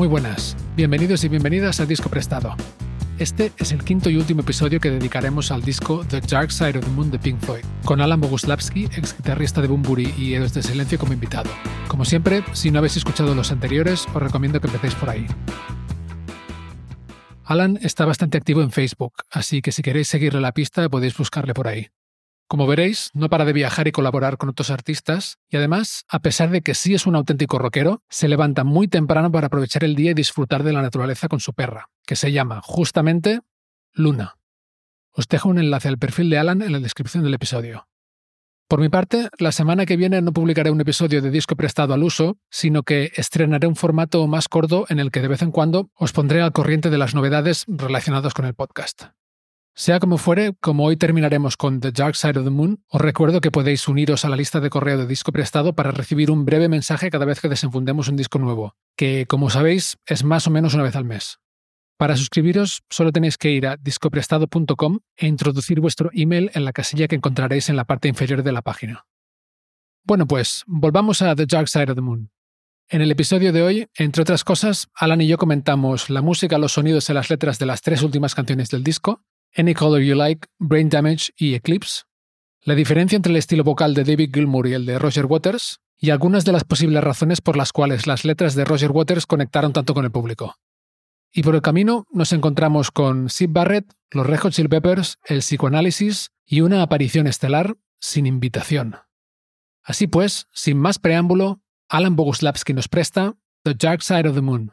Muy buenas, bienvenidos y bienvenidas a Disco Prestado. Este es el quinto y último episodio que dedicaremos al disco The Dark Side of the Moon de Pink Floyd, con Alan Boguslavski, ex guitarrista de Bumburi y Héroes de Silencio como invitado. Como siempre, si no habéis escuchado los anteriores, os recomiendo que empecéis por ahí. Alan está bastante activo en Facebook, así que si queréis seguirle la pista podéis buscarle por ahí. Como veréis, no para de viajar y colaborar con otros artistas, y además, a pesar de que sí es un auténtico rockero, se levanta muy temprano para aprovechar el día y disfrutar de la naturaleza con su perra, que se llama, justamente, Luna. Os dejo un enlace al perfil de Alan en la descripción del episodio. Por mi parte, la semana que viene no publicaré un episodio de disco prestado al uso, sino que estrenaré un formato más corto en el que de vez en cuando os pondré al corriente de las novedades relacionadas con el podcast. Sea como fuere, como hoy terminaremos con The Dark Side of the Moon, os recuerdo que podéis uniros a la lista de correo de disco prestado para recibir un breve mensaje cada vez que desenfundemos un disco nuevo, que, como sabéis, es más o menos una vez al mes. Para suscribiros, solo tenéis que ir a discoprestado.com e introducir vuestro email en la casilla que encontraréis en la parte inferior de la página. Bueno, pues, volvamos a The Dark Side of the Moon. En el episodio de hoy, entre otras cosas, Alan y yo comentamos la música, los sonidos y las letras de las tres últimas canciones del disco, Any Color You Like, Brain Damage y Eclipse, la diferencia entre el estilo vocal de David Gilmour y el de Roger Waters, y algunas de las posibles razones por las cuales las letras de Roger Waters conectaron tanto con el público. Y por el camino nos encontramos con Sid Barrett, los Red Hot Chili Peppers, el psicoanálisis y una aparición estelar sin invitación. Así pues, sin más preámbulo, Alan Boguslavski nos presta The Dark Side of the Moon.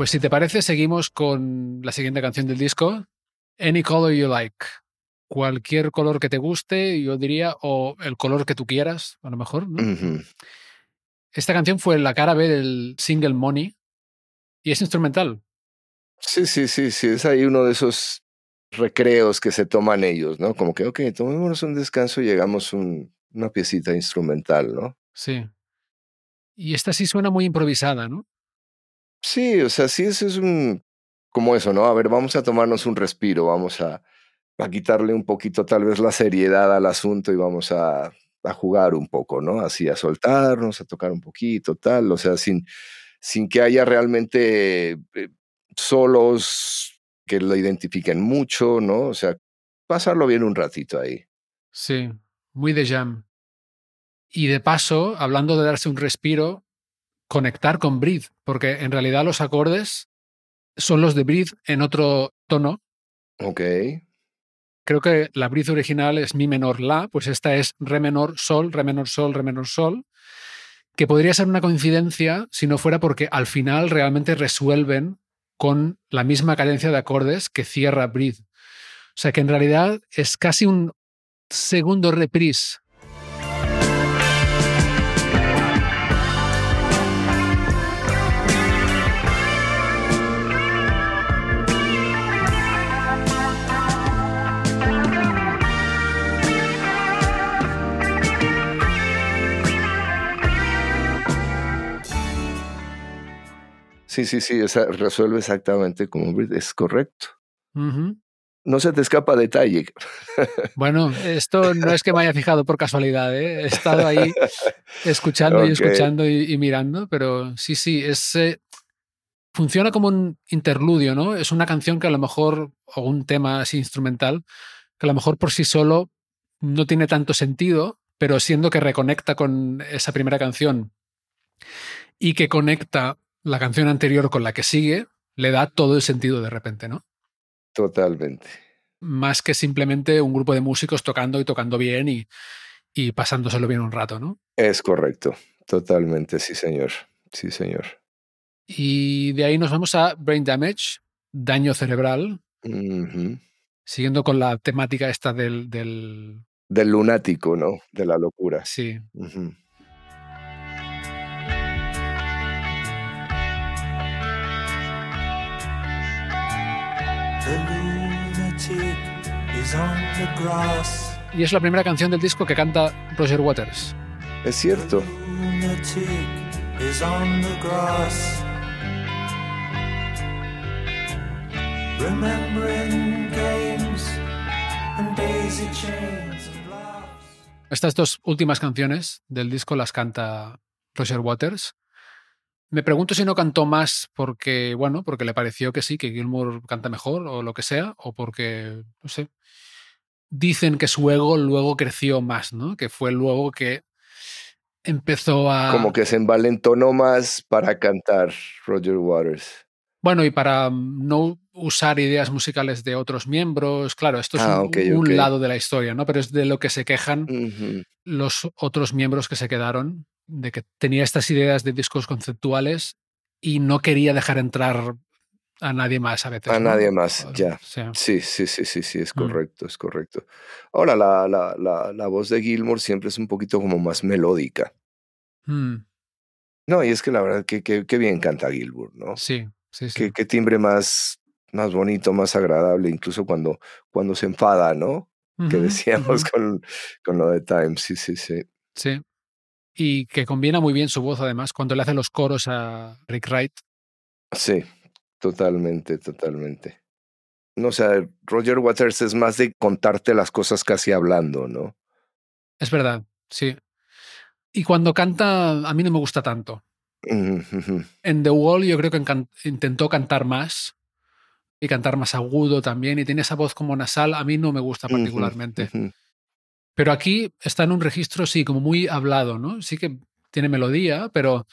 Pues si te parece, seguimos con la siguiente canción del disco, Any Color You Like. Cualquier color que te guste, yo diría, o el color que tú quieras, a lo mejor. Esta canción fue la cara B del single Money y es instrumental. Sí, sí, sí, sí, es ahí uno de esos recreos que se toman ellos, ¿no? Como que, ok, tomémonos un descanso y llegamos un, una piecita instrumental, ¿no? Sí. Y esta sí suena muy improvisada, ¿no? Sí, o sea, sí, eso es un, como eso, ¿no? A ver, vamos a tomarnos un respiro, vamos a, a quitarle un poquito tal vez la seriedad al asunto y vamos a, a, jugar un poco, ¿no? Así, a soltarnos, a tocar un poquito, tal, o sea, sin, sin que haya realmente eh, solos que lo identifiquen mucho, ¿no? O sea, pasarlo bien un ratito ahí. Sí, muy de jam. Y de paso, hablando de darse un respiro, conectar con Breathe, porque en realidad los acordes son los de Breathe en otro tono. Ok. Creo que la Breathe original es Mi menor La, pues esta es Re menor Sol, Re menor Sol, Re menor Sol, que podría ser una coincidencia si no fuera porque al final realmente resuelven con la misma cadencia de acordes que cierra Breathe. O sea que en realidad es casi un segundo reprise Sí, sí, sí, esa resuelve exactamente como es correcto. No se te escapa detalle. Bueno, esto no es que me haya fijado por casualidad, ¿eh? he estado ahí escuchando y escuchando y, mirando, pero sí, sí, es, eh, funciona como un interludio, ¿no? Es una canción que a lo mejor, o un tema así instrumental, que a lo mejor por sí solo no tiene tanto sentido, pero siendo que reconecta con esa primera canción y que conecta la canción anterior con la que sigue, le da todo el sentido de repente, ¿no? Totalmente. Más que simplemente un grupo de músicos tocando y tocando bien y, y pasándoselo bien un rato, ¿no? Es correcto, totalmente, sí señor, sí señor. Y de ahí nos vamos a Brain Damage, daño cerebral, siguiendo con la temática esta del... del Del lunático, ¿no? De la locura. sí, y es la primera canción del disco que canta Roger Waters. Es cierto. Lunatic is on the grass. Remembering games and daisy chains and laughs. Estas dos últimas canciones del disco las canta Roger Waters. Me pregunto si no cantó más porque, bueno, porque le pareció que sí, que Gilmour canta mejor o lo que sea, o porque, no sé. Dicen que su ego luego creció más, ¿no? Que fue luego que empezó a... Como que se envalentonó más para cantar Roger Waters. Bueno, y para mm, no usar ideas musicales de otros miembros, claro, esto es Ah, un, ok. lado de la historia, ¿no? Pero es de lo que se quejan los otros miembros que se quedaron, de que tenía estas ideas de discos conceptuales y no quería dejar entrar a nadie más a veces. A ¿no? nadie más, O ya. sea, Sí, sí, sí, sí, sí, es Mm. correcto, es correcto. Ahora, la, la, la, la voz de Gilmour siempre es un poquito como más melódica. mm, No, y es que la verdad que, que, que bien canta Gilmour, ¿no? sí, sí, sí. Qué, qué timbre más, más bonito, más agradable, incluso cuando, cuando se enfada, ¿no? Que decíamos con, con lo de Time, sí, sí, sí. Sí. Y que combina muy bien su voz, además, cuando le hace los coros a Rick Wright. Sí, totalmente, totalmente. No, o sea, Roger Waters es más de contarte las cosas casi hablando, ¿no? Es verdad, sí. Y cuando canta, a mí no me gusta tanto. En The Wall yo creo que intentó cantar más y cantar más agudo también y tiene esa voz como nasal, a mí no me gusta particularmente. Pero aquí está en un registro, sí, como muy hablado, ¿no? Sí que tiene melodía, pero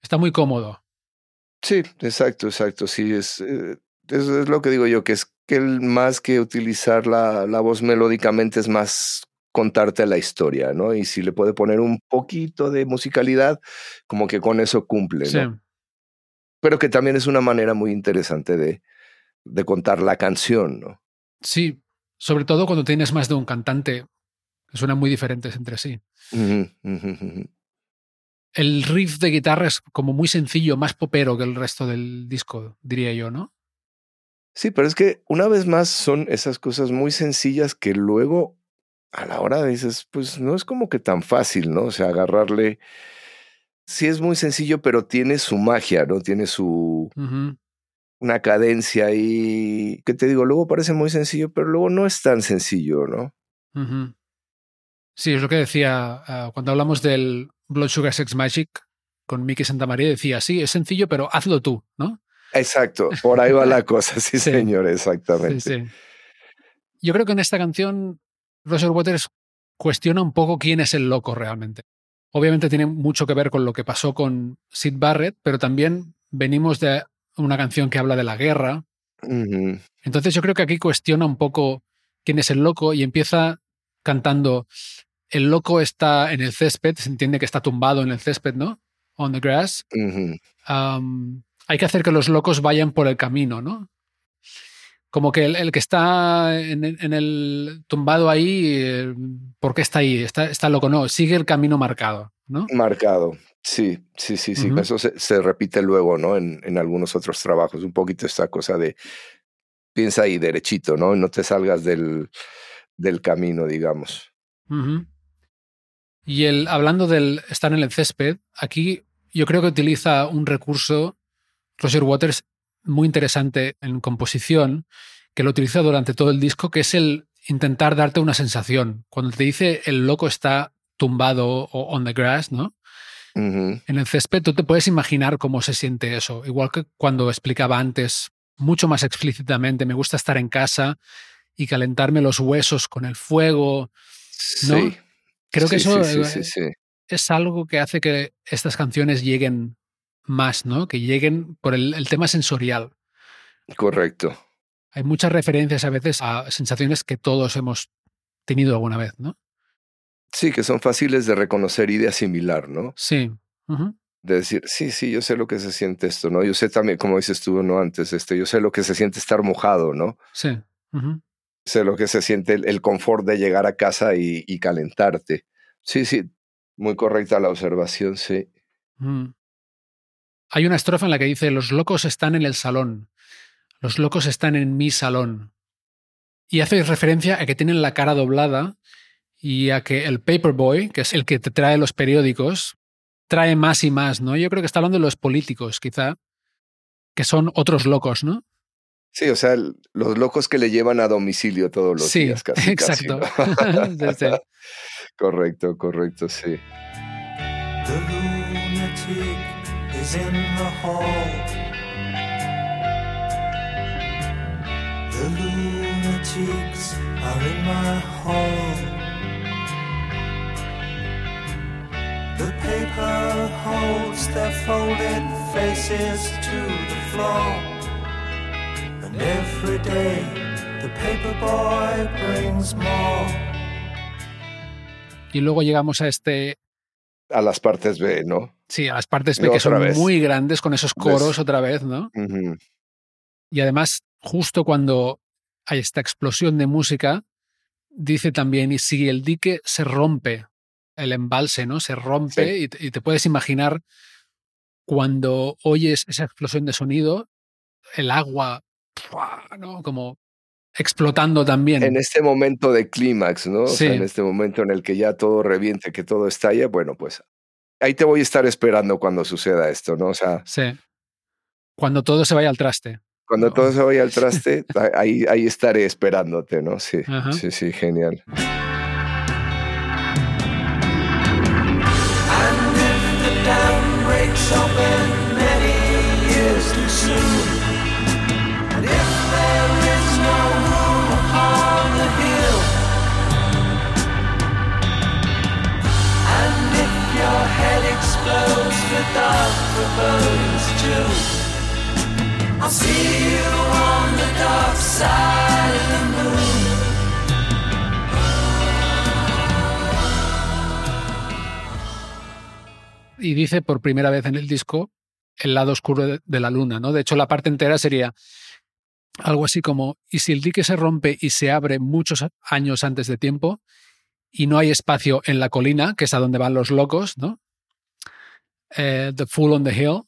está muy cómodo. Sí, exacto, exacto. Sí, es, eh, eso es lo que digo yo, que es que el, más que utilizar la, la voz melódicamente es más contarte la historia, ¿no? Y si le puede poner un poquito de musicalidad, como que con eso cumple, Sí, ¿no? Pero que también es una manera muy interesante de, de contar la canción, ¿no? sí, sobre todo cuando tienes más de un cantante, que suenan muy diferentes entre sí. El riff de guitarra es como muy sencillo, más popero que el resto del disco, diría yo, ¿no? Sí, pero es que una vez más son esas cosas muy sencillas que luego a la hora dices, pues no es como que tan fácil, ¿no? O sea, agarrarle. Sí es muy sencillo, pero tiene su magia, ¿no? Tiene su una cadencia ahí. Que te digo, luego parece muy sencillo, pero luego no es tan sencillo, ¿no? Ujú. Sí, es lo que decía ah, cuando hablamos del Blood Sugar Sex Magic con Miki Santamaría, decía, sí, es sencillo, pero hazlo tú, ¿no? Exacto, por ahí va la cosa, sí, Sí. señor, exactamente. sí. Yo creo que en esta canción Roger Waters cuestiona un poco quién es el loco realmente. Obviamente tiene mucho que ver con lo que pasó con Sid Barrett, pero también venimos de una canción que habla de la guerra. Entonces yo creo que aquí cuestiona un poco quién es el loco y empieza cantando el loco está en el césped, se entiende que está tumbado en el césped, ¿no? On the grass. hay que hacer que los locos vayan por el camino, ¿no? Como que el, el que está en, el- en el tumbado ahí, eh, ¿por qué está ahí? Está, está loco, no, sigue el camino marcado, ¿no? Marcado. Sí, sí, sí, sí. Eso se, se repite luego, ¿no? En, en algunos otros trabajos. Un poquito esta cosa de piensa ahí derechito, ¿no? No te salgas del, del camino, digamos. Y el, hablando del estar en el césped, aquí yo creo que utiliza un recurso, Roger Waters, muy interesante en composición, que lo utiliza durante todo el disco, que es el intentar darte una sensación. Cuando te dice el loco está tumbado o on the grass, ¿no? En el césped tú te puedes imaginar cómo se siente eso. Igual que cuando explicaba antes, mucho más explícitamente, me gusta estar en casa y calentarme los huesos con el fuego. ¿No? Sí. Creo que sí, eso sí, eh, es algo que hace que estas canciones lleguen más, ¿no? Que lleguen por el, el tema sensorial. Correcto. Hay muchas referencias a veces a sensaciones que todos hemos tenido alguna vez, ¿no? Sí, que son fáciles de reconocer y de asimilar, ¿no? Sí. De decir, sí, sí, yo sé lo que se siente esto, ¿no? Yo sé también, como dices tú, ¿no? Antes, este, yo sé lo que se siente estar mojado, ¿no? Sí. Sé lo que se siente el, confort de llegar a casa y, y calentarte. Sí, sí, muy correcta la observación, sí. Mm. Hay una estrofa en la que dice, los locos están en el salón, los locos están en mi salón. Y hace referencia a que tienen la cara doblada y a que el paperboy, que es el que te trae los periódicos, trae más y más, ¿no? Yo creo que está hablando de los políticos, quizá, que son otros locos, ¿no? Sí, o sea, los locos que le llevan a domicilio todos los sí, días, casi. casi, exacto. ¿no? Sí, sí. correcto, correcto, sí. The lunatic is in the hall. The lunatics are in my hall. The paper holds their folded faces to the floor. And every day the paper boy brings more. Y luego llegamos a este, A las partes B, ¿no? sí, a las partes B que son vez. muy grandes con esos coros ¿Ves? otra vez, ¿no? Y además, justo cuando hay esta explosión de música, dice también, y si el dique se rompe, el embalse, ¿no? Se rompe Sí. y, te- y te puedes imaginar cuando oyes esa explosión de sonido, el agua. ¿No? Como explotando también. En este momento de clímax, ¿no? O sea, Sí. en este momento en el que ya todo reviente, que todo estalla, bueno, pues ahí te voy a estar esperando cuando suceda esto, ¿no? O sea, Sí. Cuando todo se vaya al traste. cuando No. todo se vaya al traste, ahí, ahí estaré esperándote, ¿no? Sí, Ajá. sí, sí, genial. Y dice por primera vez en el disco el lado oscuro de, de la luna, ¿no? De hecho, la parte entera sería algo así como, y si el dique se rompe y se abre muchos años antes de tiempo y no hay espacio en la colina, que es a donde van los locos, ¿no? Eh, the Fool on the Hill,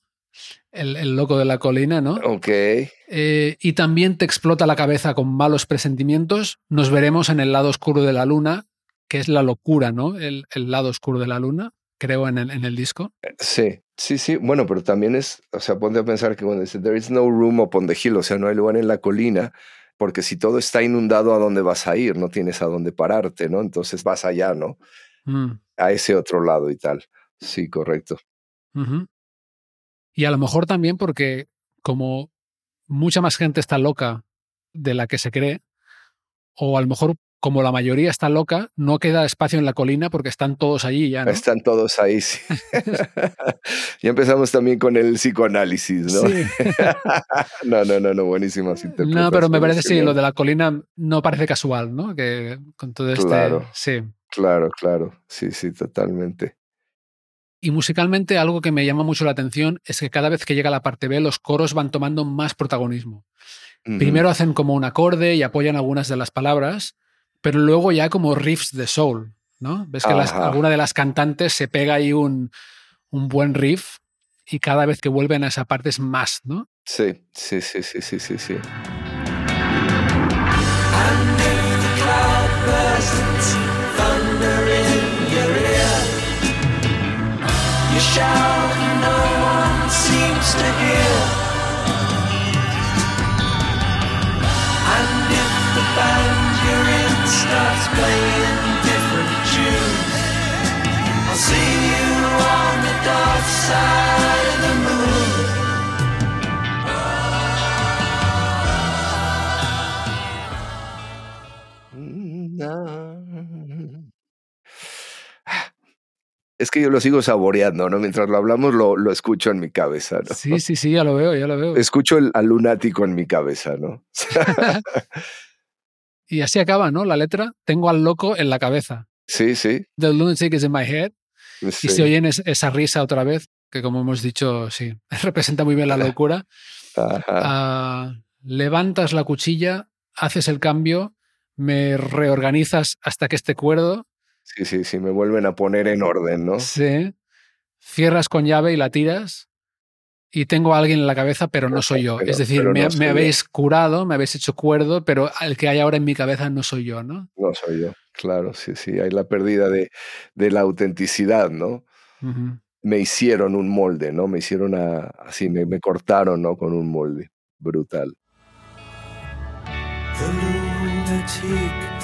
el, el loco de la colina, ¿no? Ok, Eh, y también te explota la cabeza con malos presentimientos, nos veremos en el lado oscuro de la luna, que es la locura, ¿no? El, el lado oscuro de la luna, creo en el, en el disco. sí, sí, sí. Bueno, pero también es, o sea, ponte a pensar que cuando dice, there is no room upon the hill, o sea, no hay lugar en la colina, porque si todo está inundado, ¿a dónde vas a ir? No tienes a dónde pararte, ¿no? Entonces vas allá, ¿no? Mm. A ese otro lado y tal. Sí, correcto. Y a lo mejor también porque como mucha más gente está loca de la que se cree, o a lo mejor como la mayoría está loca, no queda espacio en la colina porque están todos allí ya, ¿no? Están todos ahí. sí. ya empezamos también con el psicoanálisis, ¿no? Sí. no, no, no, no, buenísimas No, pero me parece sí, lo de la colina no parece casual, ¿no? Que con todo este. Claro. Sí. Claro, claro. Sí, sí, totalmente. Y musicalmente algo que me llama mucho la atención es que cada vez que llega la parte B los coros van tomando más protagonismo. Primero hacen como un acorde y apoyan algunas de las palabras, pero luego ya como riffs de soul, ¿no? Ves que las- alguna de las cantantes se pega ahí un, un buen riff y cada vez que vuelven a esa parte es más, ¿no? Sí, sí, sí, sí, sí, sí, sí. Shout and no one seems to hear. And if the band you're in starts playing different tunes, I'll see you on the dark side Es que yo lo sigo saboreando, ¿no? Mientras lo hablamos, lo, lo escucho en mi cabeza, ¿no? Sí, sí, sí, ya lo veo, ya lo veo. Escucho el, al lunático en mi cabeza, ¿no? y así acaba, ¿no? La letra, tengo al loco en la cabeza. sí, sí. The lunatic is in my head. sí. Y se oyen es- esa risa otra vez, que como hemos dicho, sí, representa muy bien la locura. Ajá. Ah, levantas la cuchilla, haces el cambio, me reorganizas hasta que esté cuerdo, Sí, sí, sí, me vuelven a poner en orden, ¿no? sí, cierras con llave y la tiras. Y tengo a alguien en la cabeza, pero no soy yo. Pero- es decir, me, habéis curado, me habéis hecho cuerdo, pero el que hay ahora en mi cabeza no soy yo, ¿no? No soy yo, claro, sí, sí, hay la pérdida de, de la autenticidad, ¿no? Me hicieron un molde, ¿no? Me hicieron a- así, me, me cortaron, ¿no? Con un molde. Brutal. The lunatic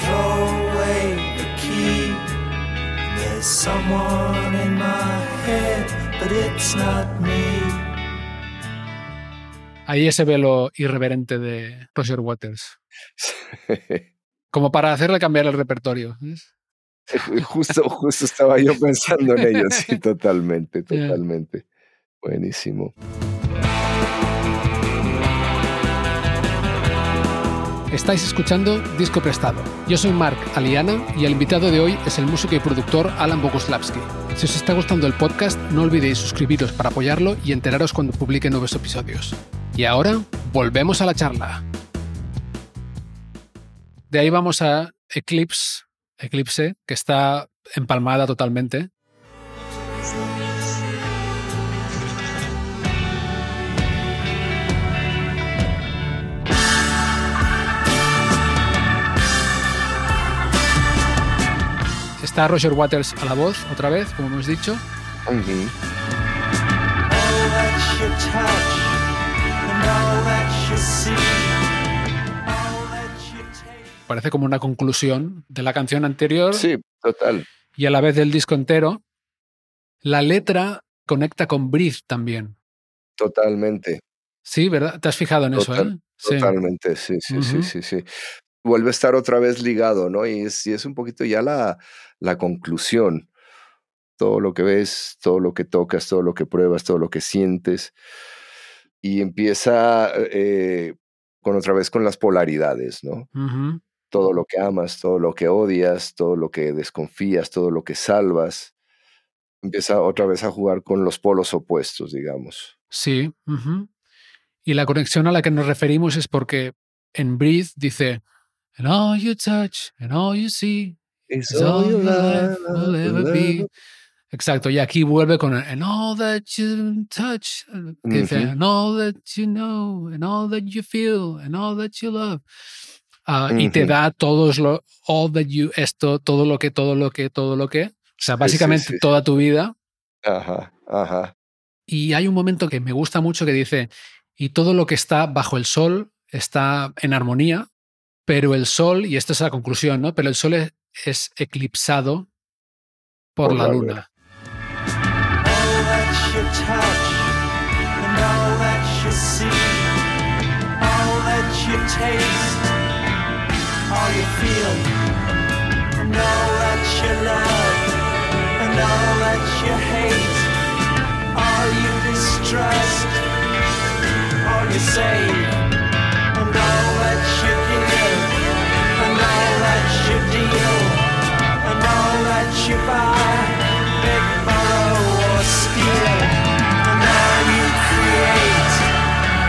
throw away the key. There's someone in my head, but it's not me. Ahí ese velo irreverente de Roger Waters. Como para hacerle cambiar el repertorio. ¿ves? justo, justo estaba yo pensando en ello, sí, totalmente, totalmente. Buenísimo. Estáis escuchando Disco Prestado. Yo soy Mark Aliana y el invitado de hoy es el músico y productor Alan Boguslavski. Si os está gustando el podcast, no olvidéis suscribiros para apoyarlo y enteraros cuando publique nuevos episodios. Y ahora, volvemos a la charla. De ahí vamos a Eclipse, Eclipse, que está empalmada totalmente. Está Roger Waters a la voz, otra vez, como hemos dicho. Parece como una conclusión de la canción anterior Sí, total. y a la vez del disco entero. La letra conecta con Breathe también. Totalmente, Sí, ¿verdad? ¿Te has fijado en eso? Eh? Totalmente, sí, sí, sí, sí, sí. Vuelve a estar otra vez ligado, ¿no? Y es, y es un poquito ya la, la conclusión. Todo lo que ves, todo lo que tocas, todo lo que pruebas, todo lo que sientes. Y empieza eh, con otra vez con las polaridades, ¿no? Todo lo que amas, todo lo que odias, todo lo que desconfías, todo lo que salvas. Empieza otra vez a jugar con los polos opuestos, digamos. Sí. Y la conexión a la que nos referimos es porque en Breathe dice, And all you touch, and all you see, is all your life will ever be. Exacto, y aquí vuelve con el, and all that you touch, Ujú. and all that you know, and all that you feel, and all that you love. Ah, Y te da todos lo, all that you, esto, todo lo que, todo lo que, todo lo que. O sea, sí, básicamente sí, sí. toda tu vida. Ajá, ajá. Y hay un momento que me gusta mucho que dice, y todo lo que está bajo el sol está en armonía, pero el sol, y esta es la conclusión, ¿no? Pero el sol es, es eclipsado por, Por la la luna. All that you deal, and all that you buy, beg, borrow, or steal, and all you create,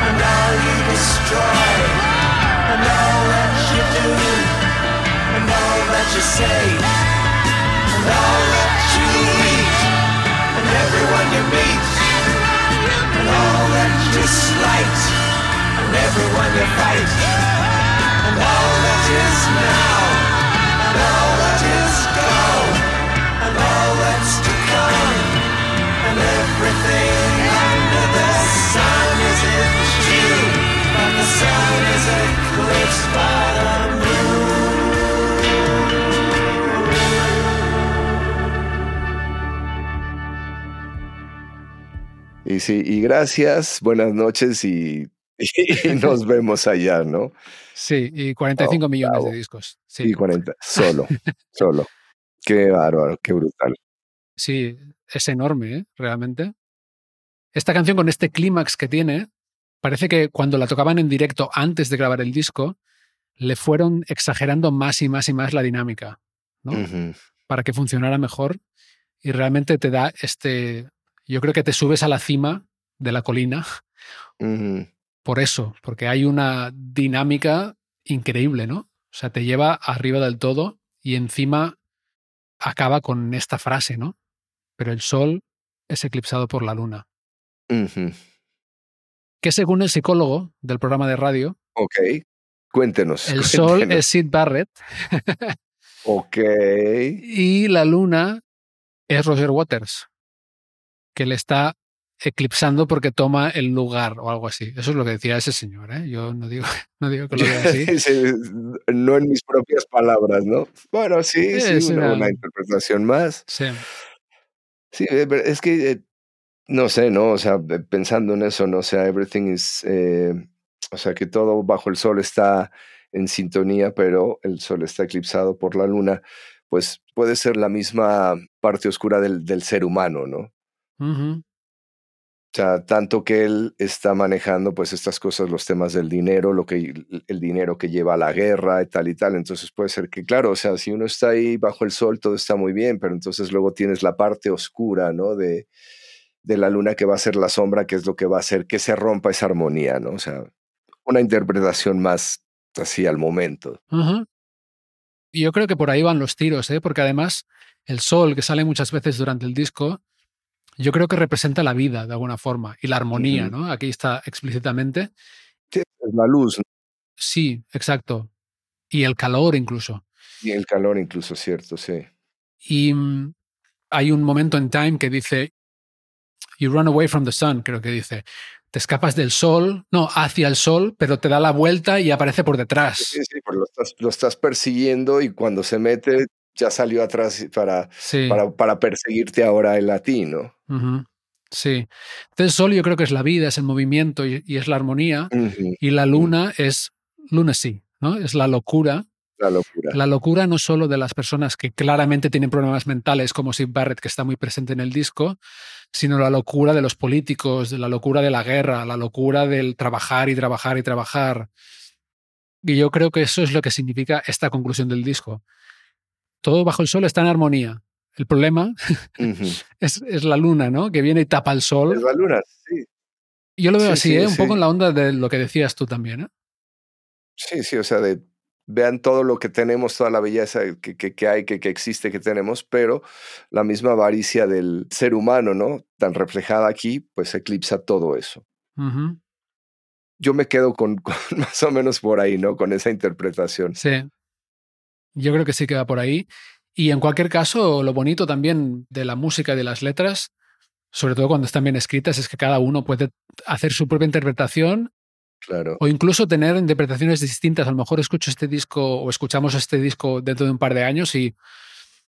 and all you destroy, and all that you do, and all that you say, and all that you eat, and everyone you meet, and all that you slight, and everyone you fight, Y sí, y gracias, buenas noches y, nos vemos allá, ¿no? Sí, y 45 millones de discos. Sí, y 40, solo, solo. Qué bárbaro, qué brutal. Sí, es enorme, ¿eh? realmente. Esta canción con este clímax que tiene, parece que cuando la tocaban en directo antes de grabar el disco, le fueron exagerando más y más y más la dinámica, ¿no? Para que funcionara mejor. Y realmente te da este. Yo creo que te subes a la cima de la colina por eso, porque hay una dinámica increíble, ¿no? O sea, te lleva arriba del todo y encima acaba con esta frase, ¿no? Pero el sol es eclipsado por la luna. Que según el psicólogo del programa de radio, Ok, cuéntenos. el sol es Sid Barrett Ok, y la luna es Roger Waters, que le está eclipsando porque toma el lugar o algo así. Eso es lo que decía ese señor, ¿eh? Yo no digo, no digo que lo vea así. Sí, no en mis propias palabras, ¿no? Bueno, sí, sí, Es una, una- una interpretación más. Sí. Sí, eh, es que eh, no sé, ¿no? O sea, eh, pensando en eso, ¿no? O sea, everything is, eh, o sea, que todo bajo el sol está en sintonía, pero el sol está eclipsado por la luna, pues puede ser la misma parte oscura del, del ser humano, ¿no? O sea, tanto que él está manejando pues estas cosas, los temas del dinero, lo que el dinero que lleva a la guerra y tal y tal. Entonces puede ser que, claro, o sea, si uno está ahí bajo el sol, todo está muy bien, pero entonces luego tienes la parte oscura, ¿no? De, de la luna que va a ser la sombra, que es lo que va a hacer que se rompa esa armonía, ¿no? O sea, una interpretación más así al momento. Y yo creo que por ahí van los tiros, ¿eh? porque además el sol que sale muchas veces durante el disco, yo creo que representa la vida de alguna forma y la armonía. ¿no? Aquí está explícitamente. Sí, es la luz ¿no? Sí, exacto. Y el calor incluso. y el calor incluso, ¿cierto? Sí. Y mm, hay un momento en Time que dice, You run away from the sun, creo que dice. Te escapas del sol, no, hacia el sol, pero te da la vuelta y aparece por detrás. Sí, sí, porque lo estás, lo estás persiguiendo y cuando se mete ya salió atrás para, Sí. para, para perseguirte ahora el latino. Ujú. Sí. Entonces, el sol yo creo que es la vida, es el movimiento y, y es la armonía. Y la luna es lunacy, ¿no? Es la locura. La locura. La locura no solo de las personas que claramente tienen problemas mentales, como Sid Barrett, que está muy presente en el disco, sino la locura de los políticos, de la locura de la guerra, la locura del trabajar y trabajar y trabajar. Y yo creo que eso es lo que significa esta conclusión del disco. Todo bajo el sol está en armonía. El problema es, es la luna, ¿no? Que viene y tapa el sol. Es la luna, sí. Yo lo veo Sí, así, sí, ¿eh? un poco en la onda de lo que decías tú también. ¿eh? Sí, sí, o sea, de, vean todo lo que tenemos, toda la belleza que, que, que hay, que, que existe, que tenemos, pero la misma avaricia del ser humano, ¿no? Tan reflejada aquí, pues eclipsa todo eso. Yo me quedo con, con más o menos por ahí, ¿no? Con esa interpretación. Sí. Yo creo que sí que va por ahí. Y en cualquier caso, lo bonito también de la música y de las letras, sobre todo cuando están bien escritas, es que cada uno puede hacer su propia interpretación Claro. o incluso tener interpretaciones distintas. A lo mejor escucho este disco o escuchamos este disco dentro de un par de años y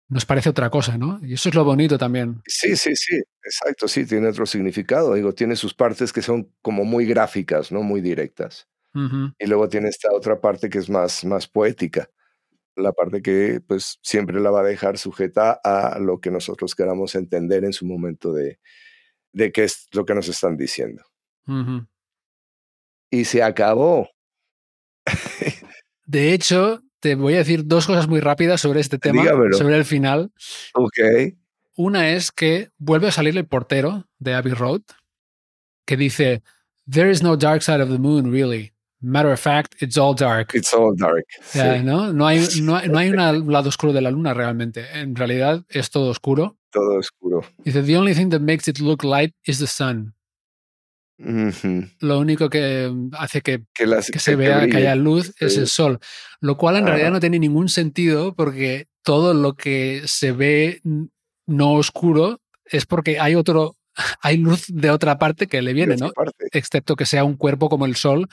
nos parece otra cosa, ¿no? Y eso es lo bonito también. Sí, sí, sí, exacto, sí, tiene otro significado. Digo, tiene sus partes que son como muy gráficas, ¿no? Muy directas. Y luego tiene esta otra parte que es más, más poética. La parte que pues siempre la va a dejar sujeta a lo que nosotros queramos entender en su momento de, de qué es lo que nos están diciendo. Y se acabó. De hecho, te voy a decir dos cosas muy rápidas sobre este tema, Dígamelo. sobre el final. Ok. Una es que vuelve a salir el portero de Abbey Road que dice, There is no dark side of the moon, really. Matter of fact, it's all dark. It's all dark. Sí, ¿no? No hay, no, hay, no hay un lado oscuro de la luna realmente. En realidad es todo oscuro. todo oscuro. Dice, The only thing that makes it look light is the sun. Lo único que hace que, Que, las- que se vea que haya luz es el sol. Lo cual en realidad no tiene ningún sentido porque todo lo que se ve no oscuro es porque hay otro, hay luz de otra parte que le viene, ¿no? parte. Excepto que sea un cuerpo como el sol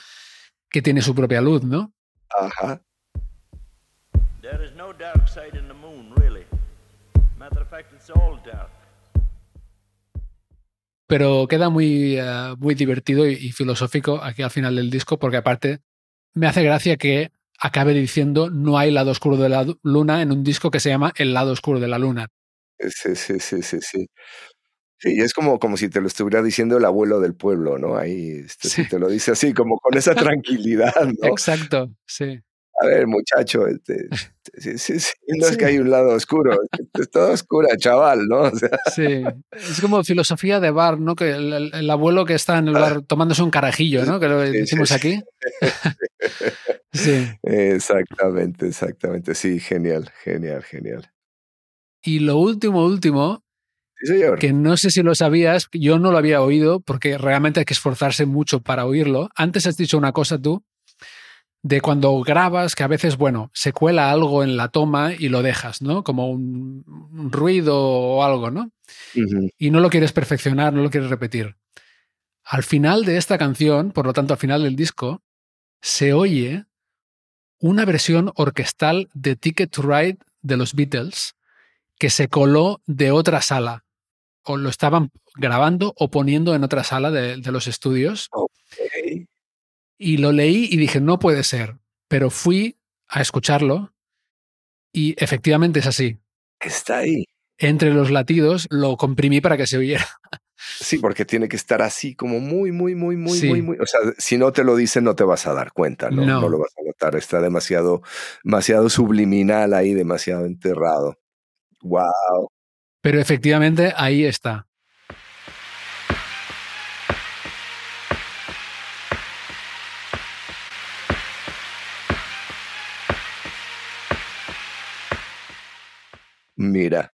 que tiene su propia luz, ¿no? Ajá. There is no dark side in the moon, really. Matter of fact, it's all dark. Pero queda muy, eh, muy divertido y, y filosófico aquí al final del disco, porque aparte me hace gracia que acabe diciendo no hay lado oscuro de la luna en un disco que se llama El lado oscuro de la luna. Sí, sí, sí, sí, sí. Sí, es como, como si te lo estuviera diciendo el abuelo del pueblo, ¿no? Ahí este, Sí. si te lo dice así, como con esa tranquilidad, ¿no? Exacto, sí. A ver, muchacho, este, sí, sí, sí, no es que hay un lado oscuro, es todo oscura, chaval, ¿no? O sea, Sí, es como filosofía de bar, ¿no? Que el, el- el abuelo que está en el bar tomándose un carajillo, ¿no? Que lo decimos aquí. Sí. exactamente, exactamente. Sí, genial, genial, genial. Y lo último, último, Sí, señor. que no sé si lo sabías, yo no lo había oído porque realmente hay que esforzarse mucho para oírlo. Antes has dicho una cosa tú, de cuando grabas, que a veces, bueno, se cuela algo en la toma y lo dejas, ¿no? Como un, un ruido o algo, ¿no? Y no lo quieres perfeccionar, no lo quieres repetir. Al final de esta canción, por lo tanto al final del disco, se oye una versión orquestal de Ticket to Ride de los Beatles que se coló de otra sala. O lo estaban grabando o poniendo en otra sala de, de los estudios. Ok. Y lo leí y dije, no puede ser. Pero fui a escucharlo y efectivamente es así. Está ahí. Entre los latidos lo comprimí para que se oyera. Sí, porque tiene que estar así como muy, muy, muy, muy, Sí. muy, muy. O sea, si no te lo dicen, no te vas a dar cuenta, ¿no? No. No, lo vas a notar. Está demasiado, demasiado subliminal ahí, demasiado enterrado. Wow. Pero efectivamente ahí está. Mira.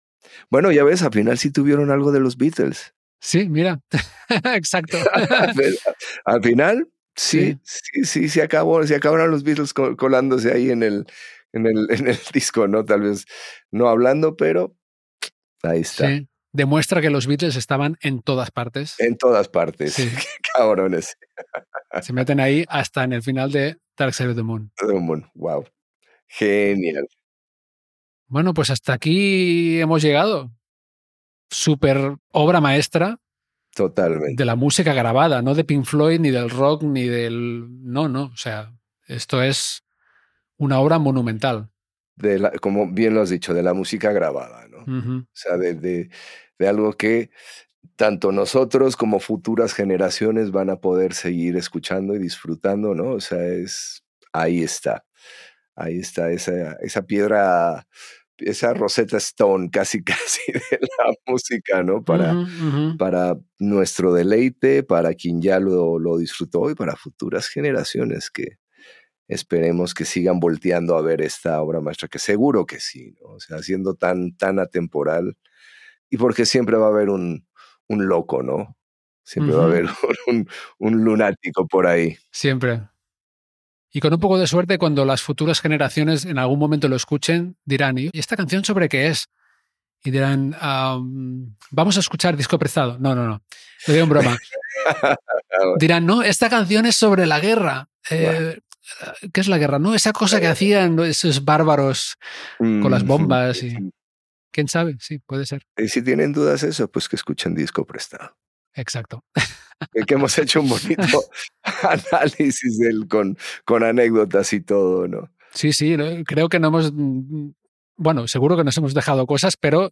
Bueno, ya ves, al final sí tuvieron algo de los Beatles. Sí, mira. Exacto. Al final, sí, sí, sí, se acabó, se acabaron los Beatles col- colándose ahí en el, en el, en el disco, ¿no? Tal vez no hablando, pero ahí está. Sí. Demuestra que los Beatles estaban en todas partes. En todas partes. Sí. Qué cabrones. Se meten ahí hasta en el final de Dark Side of the Moon. Wow. Genial. Bueno, pues hasta aquí hemos llegado. Super obra maestra Totalmente. de la música grabada, no de Pink Floyd, ni del rock, ni del... No, no. O sea, esto es una obra monumental. De la- como bien lo has dicho, de la música grabada, ¿no? O sea, de, de, de algo que tanto nosotros como futuras generaciones van a poder seguir escuchando y disfrutando, ¿no? O sea, es ahí está. Ahí está esa, esa piedra, esa Rosetta Stone casi casi de la música, ¿no? Para, para nuestro deleite, para quien ya lo, lo disfrutó y para futuras generaciones que esperemos que sigan volteando a ver esta obra maestra, que seguro que sí, ¿no? O sea, siendo tan, tan atemporal y porque siempre va a haber un, un loco, ¿no? Siempre va a haber un, un lunático por ahí. Siempre. Y con un poco de suerte, cuando las futuras generaciones en algún momento lo escuchen, dirán, ¿y esta canción sobre qué es? Y dirán, "Am, vamos a escuchar disco prestado. No, no, no. Lo digo en broma. Dirán, no, esta canción es sobre la guerra. Eh, ¿Qué es la guerra? No, esa cosa que hacían esos bárbaros con las Mm, bombas. Y, ¿Quién sabe? Sí, puede ser. Y si tienen dudas eso, pues que escuchen disco prestado. Exacto. Que hemos hecho un bonito análisis con, con anécdotas y todo, ¿no? Sí, sí, creo que no hemos. mm, Bueno, seguro que nos hemos dejado cosas, pero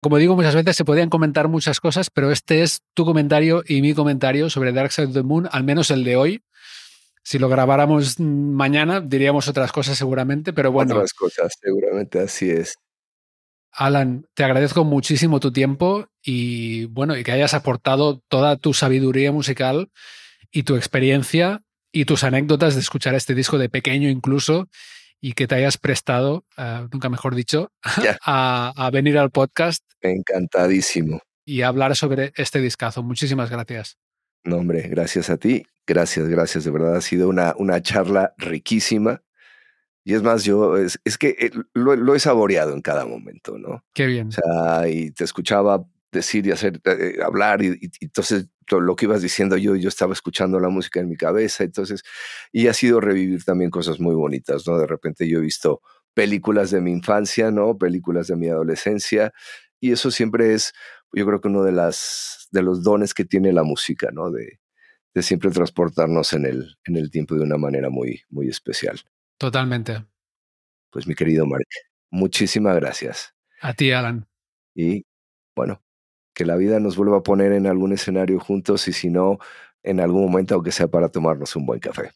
como digo muchas veces, se podían comentar muchas cosas, pero este es tu comentario y mi comentario sobre Dark Side of the Moon, al menos el de hoy. Si lo grabáramos mm, mañana, diríamos otras cosas seguramente, pero bueno, Otras cosas, seguramente así es. Alan, te agradezco muchísimo tu tiempo y bueno, y que hayas aportado toda tu sabiduría musical y tu experiencia y tus anécdotas de escuchar este disco de pequeño incluso y que te hayas prestado, eh, nunca mejor dicho, a venir al podcast Encantadísimo. y a hablar sobre este discazo. Muchísimas gracias. No, hombre, gracias a ti. Gracias, gracias. De verdad ha sido una, una charla riquísima. Y es más, yo, es, es que eh, lo, lo he saboreado en cada momento, ¿no? Qué bien. O sea, y te escuchaba decir y hacer, eh, hablar, y, entonces lo que ibas diciendo yo, yo estaba escuchando la música en mi cabeza, entonces, y ha sido revivir también cosas muy bonitas, ¿no? De repente yo he visto películas de mi infancia, ¿no? Películas de mi adolescencia, y eso siempre es yo creo que uno de, las, de los dones que tiene la música, ¿no? De, de siempre transportarnos en el, en el tiempo de una manera muy, muy especial. Totalmente. Pues mi querido Mark, muchísimas gracias. A ti, Alan. Y bueno, que la vida nos vuelva a poner en algún escenario juntos y si no, en algún momento, aunque sea para tomarnos un buen café.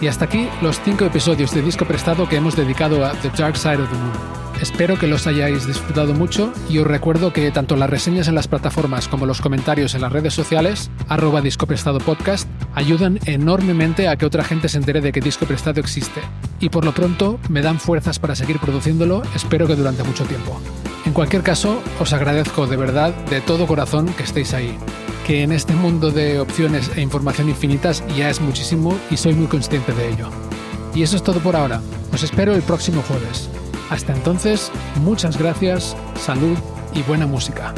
Y hasta aquí los cinco episodios de disco prestado que hemos dedicado a The Dark Side of the Moon. Espero que los hayáis disfrutado mucho y os recuerdo que tanto las reseñas en las plataformas como los comentarios en las redes sociales, arroba Disco Prestado Podcast, ayudan enormemente a que otra gente se entere de que Disco Prestado existe. Y por lo pronto me dan fuerzas para seguir produciéndolo, espero que durante mucho tiempo. En cualquier caso, os agradezco de verdad, de todo corazón, que estéis ahí. Que en este mundo de opciones e información infinitas ya es muchísimo y soy muy consciente de ello. Y eso es todo por ahora. Os espero el próximo jueves. Hasta entonces, muchas gracias, salud y buena música.